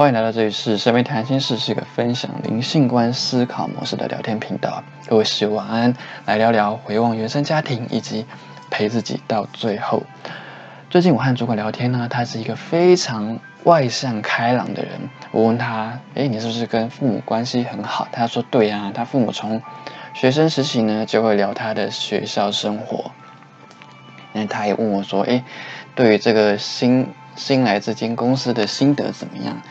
欢迎来到这里是生命谈心事，是一个分享灵性观思考模式的聊天频道。各位室友晚安，来聊聊回望原生家庭以及陪自己到最后。最近我和主管聊天呢，他是一个非常外向开朗的人。我问他，哎，你是不是跟父母关系很好？他说，对啊，他父母从学生时期呢就会聊他的学校生活。那他也问我说，哎，对于这个新。新来这间公司的心得怎么样？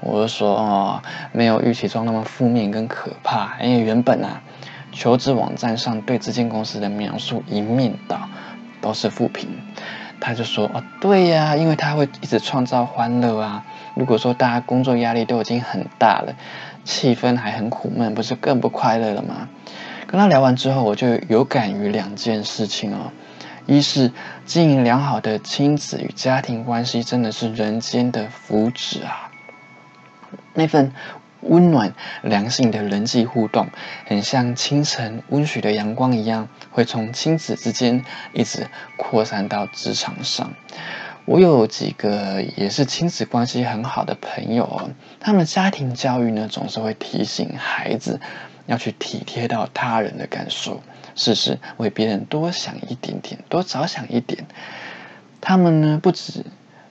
我就说哦，没有预期中那么负面跟可怕。因为原本啊，求职网站上对这间公司的描述一面倒都是负评。他就说哦，对呀，因为他会一直创造欢乐啊。如果说大家工作压力都已经很大了，气氛还很苦闷，不是更不快乐了吗？跟他聊完之后，我就有感于两件事情哦。一是经营良好的亲子与家庭关系，真的是人间的福祉啊！那份温暖良性的人际互动，很像清晨温煦的阳光一样，会从亲子之间一直扩散到职场上。我有几个也是亲子关系很好的朋友，他们家庭教育呢，总是会提醒孩子要去体贴到他人的感受。事事为别人多想一点点，多着想一点。他们呢，不止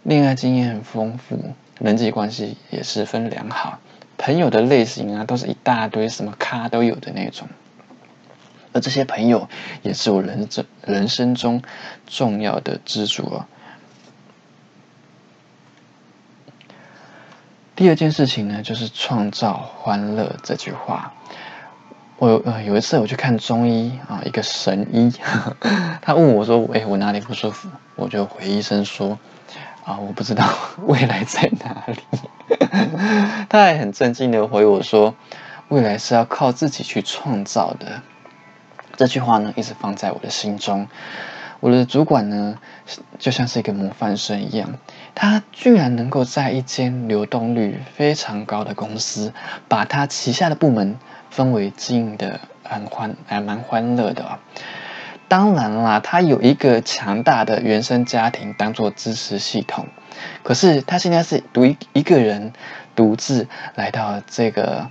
恋爱经验很丰富，人际关系也十分良好。朋友的类型啊，都是一大堆，什么咖都有的那种。而这些朋友，也是我人生人生中重要的支柱哦。第二件事情呢，就是创造欢乐这句话。我呃有一次我去看中医啊，一个神医，他问我说：“哎，我哪里不舒服？”我就回医生说：“啊，我不知道未来在哪里。”他还很震惊的回我说：“未来是要靠自己去创造的。”这句话呢，一直放在我的心中。我的主管呢，就像是一个模范生一样，他居然能够在一间流动率非常高的公司，把他旗下的部门。氛围经营的很欢，还蛮欢乐的。当然啦，他有一个强大的原生家庭当做支持系统。可是他现在是独一一个人独自来到这个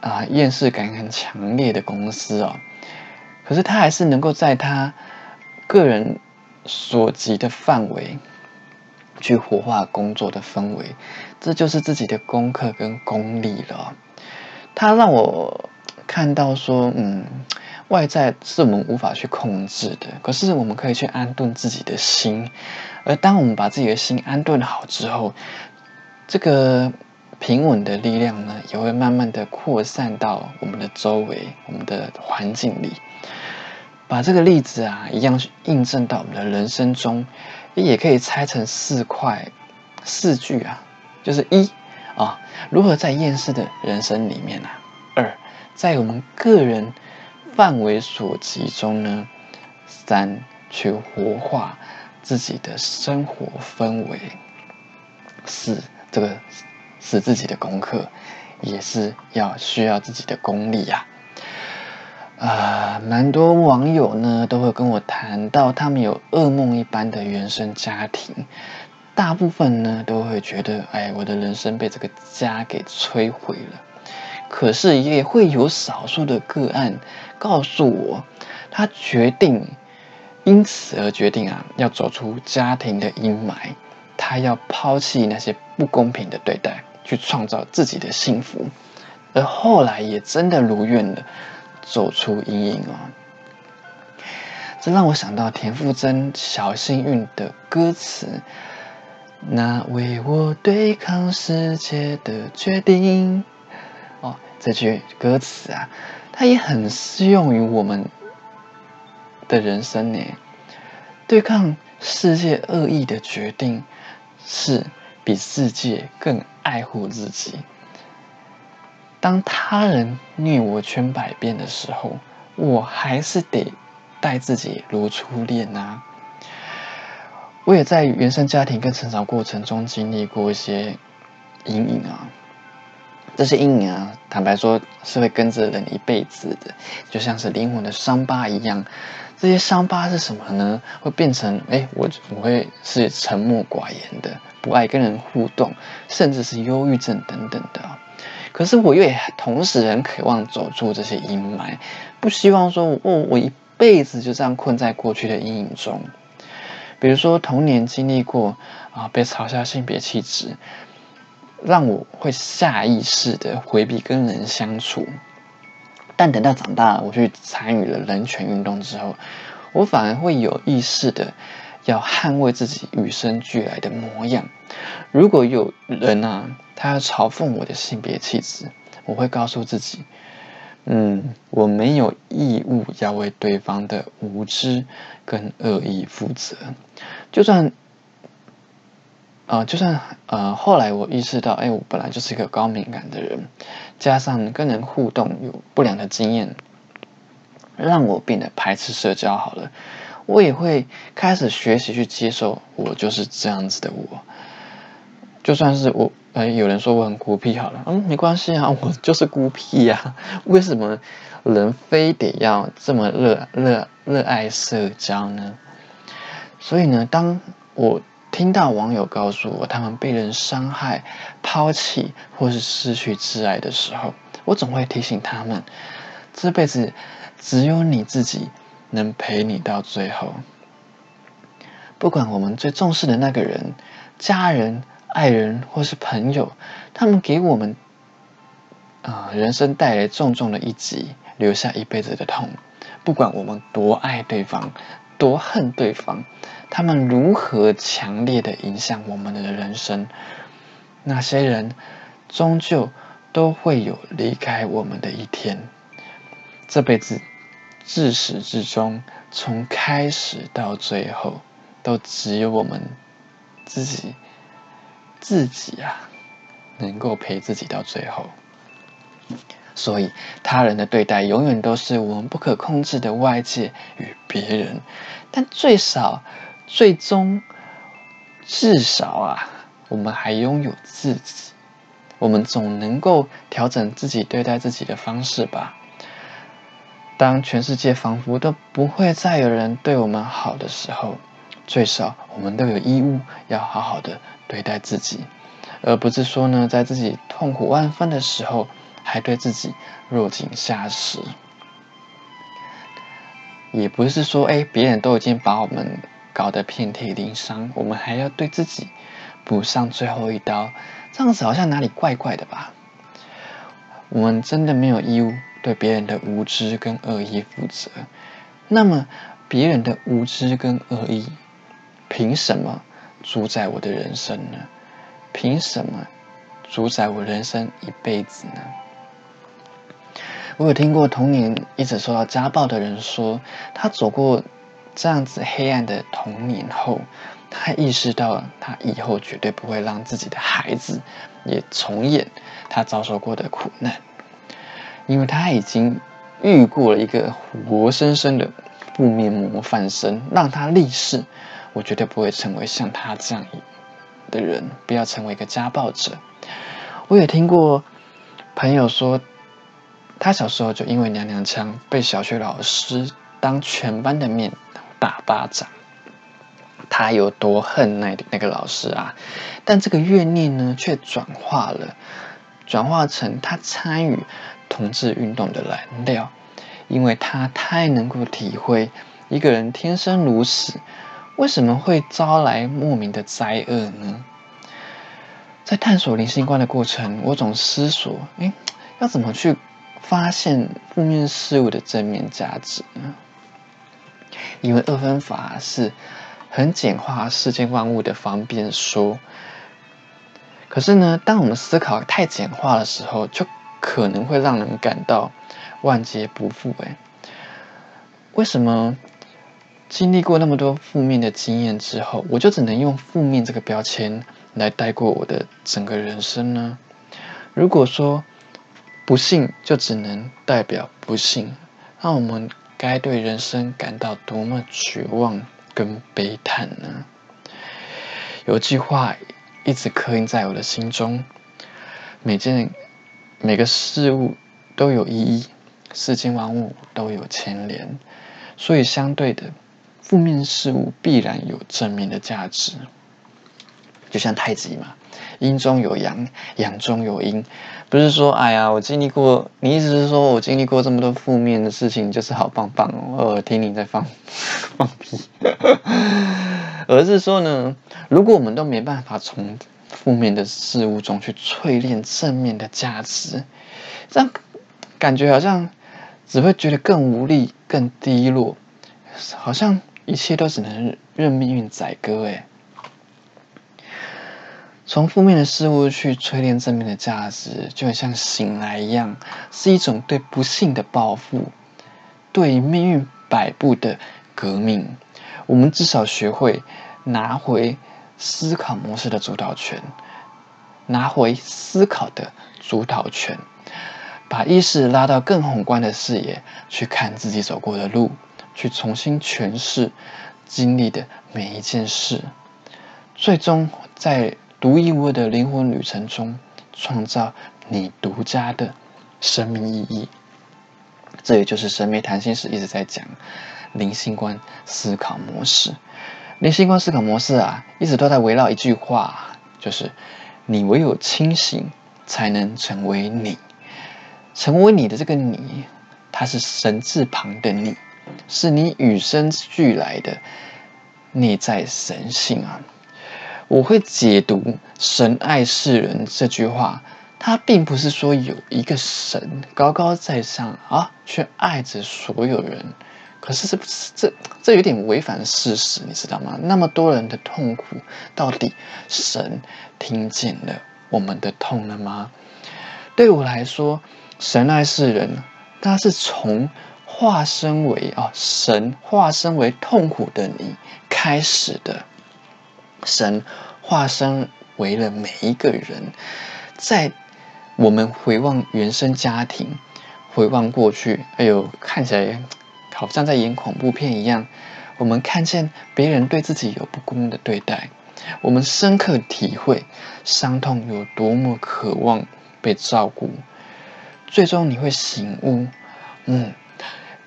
啊厌世感很强烈的公司哦。可是他还是能够在他个人所及的范围去活化工作的氛围，这就是自己的功课跟功力了。他让我看到说，嗯，外在是我们无法去控制的，可是我们可以去安顿自己的心。而当我们把自己的心安顿好之后，这个平稳的力量呢，也会慢慢的扩散到我们的周围、我们的环境里。把这个例子啊，一样去印证到我们的人生中，也可以拆成四块、四句啊，就是一。啊，如何在厌世的人生里面呢？二，在我们个人范围所及中呢？三，去活化自己的生活氛围。四，这个是自己的功课，也是要需要自己的功力呀。啊，蛮多网友呢都会跟我谈到，他们有噩梦一般的原生家庭。大部分呢都会觉得，哎，我的人生被这个家给摧毁了。可是也会有少数的个案告诉我，他决定因此而决定啊，要走出家庭的阴霾，他要抛弃那些不公平的对待，去创造自己的幸福。而后来也真的如愿的，走出阴影啊。这让我想到田馥甄《小幸运》的歌词。那为我对抗世界的决定，哦，这句歌词啊，它也很适用于我们的人生呢。对抗世界恶意的决定，是比世界更爱护自己。当他人虐我千百遍的时候，我还是得待自己如初恋啊。我也在原生家庭跟成长过程中经历过一些阴影啊，这些阴影啊，坦白说是会跟着人一辈子的，就像是灵魂的伤疤一样。这些伤疤是什么呢？会变成哎，我我会是沉默寡言的，不爱跟人互动，甚至是忧郁症等等的。可是我也同时很渴望走出这些阴霾，不希望说哦，我一辈子就这样困在过去的阴影中。比如说童年经历过啊被嘲笑性别气质，让我会下意识的回避跟人相处。但等到长大，我去参与了人权运动之后，我反而会有意识的要捍卫自己与生俱来的模样。如果有人啊，他要嘲讽我的性别气质，我会告诉自己，嗯，我没有义务要为对方的无知跟恶意负责。就算，呃，就算呃，后来我意识到，哎，我本来就是一个高敏感的人。加上跟人互动有不良的经验，让我变得排斥社交。好了，我也会开始学习去接受我就是这样子的我。就算是我，呃，有人说我很孤僻，好了，嗯，没关系啊，我就是孤僻呀。为什么人非得要这么热热热爱社交呢？所以呢，当我。听到网友告诉我他们被人伤害、抛弃或是失去挚爱的时候，我总会提醒他们：这辈子只有你自己能陪你到最后。不管我们最重视的那个人、家人、爱人或是朋友，他们给我们啊人生带来重重的一击，留下一辈子的痛。不管我们多爱对方。多恨对方，他们如何强烈的影响我们的人生？那些人终究都会有离开我们的一天。这辈子自始至终，从开始到最后，都只有我们自己自己啊，能够陪自己到最后。所以，他人的对待永远都是我们不可控制的外界与别人，但最少、最终、至少啊，我们还拥有自己。我们总能够调整自己对待自己的方式吧。当全世界仿佛都不会再有人对我们好的时候，最少我们都有义务要好好的对待自己，而不是说呢，在自己痛苦万分的时候。还对自己落井下石，也不是说哎，别人都已经把我们搞得遍体鳞伤，我们还要对自己补上最后一刀，这样子好像哪里怪怪的吧？我们真的没有义务对别人的无知跟恶意负责。那么，别人的无知跟恶意，凭什么主宰我的人生呢？凭什么主宰我人生一辈子呢？我有听过童年一直受到家暴的人说，他走过这样子黑暗的童年后，他意识到他以后绝对不会让自己的孩子也重演他遭受过的苦难，因为他已经遇过了一个活生生的负面模范生，让他立誓，我绝对不会成为像他这样的人，不要成为一个家暴者。我也听过朋友说。他小时候就因为娘娘腔被小学老师当全班的面打巴掌，他有多恨那那个老师啊？但这个怨念呢，却转化了，转化成他参与同志运动的燃料，因为他太能够体会一个人天生如此，为什么会招来莫名的灾厄呢？在探索灵性观的过程，我总思索：哎，要怎么去？发现负面事物的正面价值呢，因为二分法是很简化世间万物的方便说。可是呢，当我们思考太简化的时候，就可能会让人感到万劫不复。哎，为什么经历过那么多负面的经验之后，我就只能用负面这个标签来带过我的整个人生呢？如果说，不幸就只能代表不幸，那我们该对人生感到多么绝望跟悲叹呢？有句话一直刻印在我的心中：每件每个事物都有意义，世间万物都有牵连，所以相对的，负面事物必然有正面的价值。就像太极嘛，阴中有阳，阳中有阴。不是说，哎呀，我经历过，你意思是说我经历过这么多负面的事情，就是好棒棒哦。我听你在放放屁，而是说呢，如果我们都没办法从负面的事物中去淬炼正面的价值，这样感觉好像只会觉得更无力、更低落，好像一切都只能任命运宰割。哎。从负面的事物去淬炼正面的价值，就很像醒来一样，是一种对不幸的报复，对命运摆布的革命。我们至少学会拿回思考模式的主导权，拿回思考的主导权，把意识拉到更宏观的视野去看自己走过的路，去重新诠释经历的每一件事，最终在。独一无二的灵魂旅程中，创造你独家的生命意义。这也就是神秘谈心时一直在讲灵性观思考模式。灵性观思考模式啊，一直都在围绕一句话，就是你唯有清醒，才能成为你。成为你的这个你，它是神字旁的你，是你与生俱来的内在神性啊。我会解读“神爱世人”这句话，它并不是说有一个神高高在上啊，却爱着所有人。可是这这这有点违反事实，你知道吗？那么多人的痛苦，到底神听见了我们的痛了吗？对我来说，神爱世人，它是从化身为啊神化身为痛苦的你开始的。神化身为了每一个人，在我们回望原生家庭，回望过去，哎呦，看起来好像在演恐怖片一样。我们看见别人对自己有不公的对待，我们深刻体会伤痛有多么渴望被照顾。最终你会醒悟，嗯，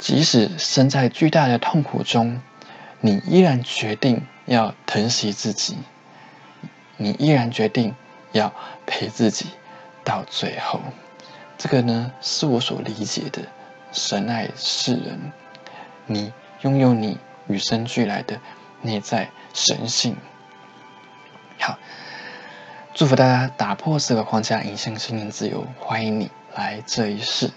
即使身在巨大的痛苦中，你依然决定。要疼惜自己，你依然决定要陪自己到最后。这个呢，是我所理解的神爱世人。你拥有你与生俱来的内在神性。好，祝福大家打破四个框架，迎向心灵自由。欢迎你来这一世。